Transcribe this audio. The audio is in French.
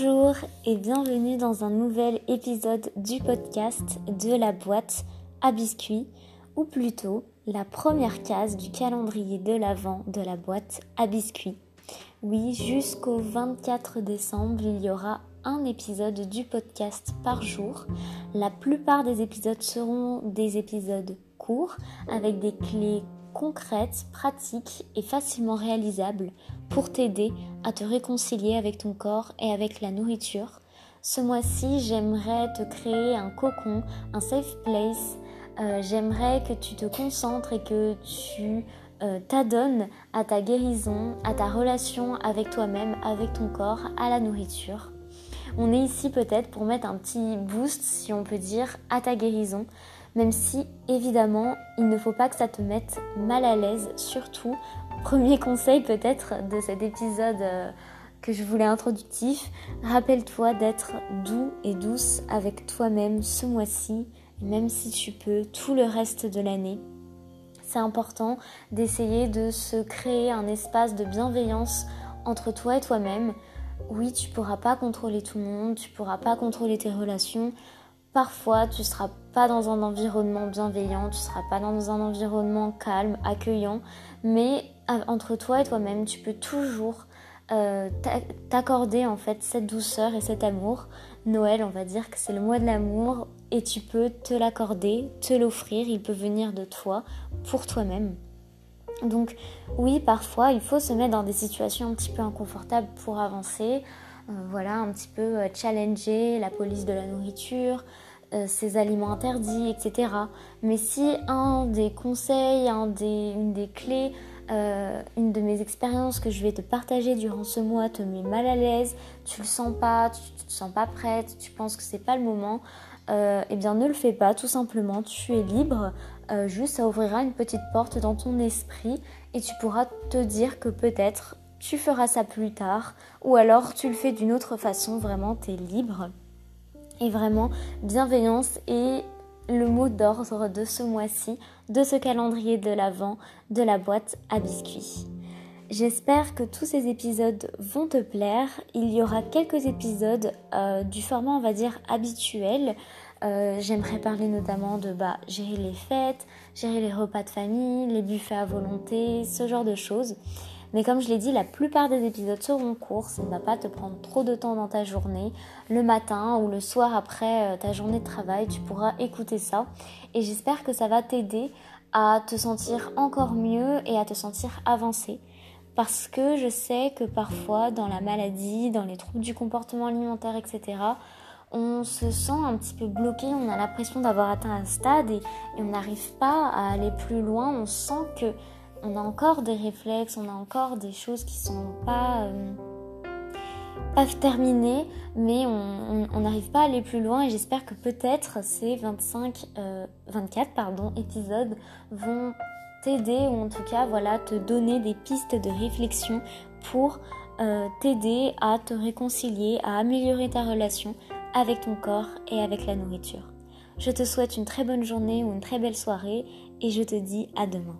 Bonjour et bienvenue dans un nouvel épisode du podcast de la boîte à biscuits, ou plutôt la première case du calendrier de l'avant de la boîte à biscuits. Oui, jusqu'au 24 décembre, il y aura un épisode du podcast par jour. La plupart des épisodes seront des épisodes courts avec des clés concrètes, pratiques et facilement réalisables pour t'aider à te réconcilier avec ton corps et avec la nourriture. Ce mois-ci, j'aimerais te créer un cocon, un safe place. Euh, j'aimerais que tu te concentres et que tu euh, t'adonnes à ta guérison, à ta relation avec toi-même, avec ton corps, à la nourriture. On est ici peut-être pour mettre un petit boost, si on peut dire, à ta guérison, même si évidemment il ne faut pas que ça te mette mal à l'aise, surtout Premier conseil peut-être de cet épisode euh, que je voulais introductif, rappelle-toi d'être doux et douce avec toi-même ce mois-ci, même si tu peux tout le reste de l'année. C'est important d'essayer de se créer un espace de bienveillance entre toi et toi-même. Oui, tu pourras pas contrôler tout le monde, tu pourras pas contrôler tes relations. Parfois, tu seras pas dans un environnement bienveillant, tu seras pas dans un environnement calme, accueillant, mais entre toi et toi-même, tu peux toujours euh, t'accorder en fait cette douceur et cet amour. Noël, on va dire que c'est le mois de l'amour et tu peux te l'accorder, te l'offrir, il peut venir de toi pour toi-même. Donc oui, parfois il faut se mettre dans des situations un petit peu inconfortables pour avancer. Euh, voilà, un petit peu euh, challenger la police de la nourriture, ces aliments interdits, etc. Mais si un des conseils, un des, une des clés euh, une de mes expériences que je vais te partager durant ce mois te met mal à l'aise, tu le sens pas, tu, te sens pas prête, tu penses que c'est pas le moment, euh, eh bien ne le fais pas, tout simplement, tu es libre, euh, juste ça ouvrira une petite porte dans ton esprit et tu pourras te dire que peut-être tu feras ça plus tard ou alors tu le fais d'une autre façon, vraiment tu es libre. Et vraiment, bienveillance et le mot d'ordre de ce mois-ci, de ce calendrier de l'Avent, de la boîte à biscuits. J'espère que tous ces épisodes vont te plaire. Il y aura quelques épisodes euh, du format, on va dire, habituel. Euh, j'aimerais parler notamment de bah, gérer les fêtes, gérer les repas de famille, les buffets à volonté, ce genre de choses. Mais comme je l'ai dit, la plupart des épisodes seront courts, ça ne va pas te prendre trop de temps dans ta journée. Le matin ou le soir après euh, ta journée de travail, tu pourras écouter ça. Et j'espère que ça va t'aider à te sentir encore mieux et à te sentir avancé. Parce que je sais que parfois dans la maladie, dans les troubles du comportement alimentaire, etc., on se sent un petit peu bloqué, on a l'impression d'avoir atteint un stade et, et on n'arrive pas à aller plus loin. On sent que on a encore des réflexes, on a encore des choses qui sont pas, euh, pas terminées, mais on n'arrive pas à aller plus loin et j'espère que peut-être ces 25, 24 euh, épisodes vont t'aider ou en tout cas voilà te donner des pistes de réflexion pour euh, t'aider à te réconcilier, à améliorer ta relation avec ton corps et avec la nourriture. Je te souhaite une très bonne journée ou une très belle soirée et je te dis à demain.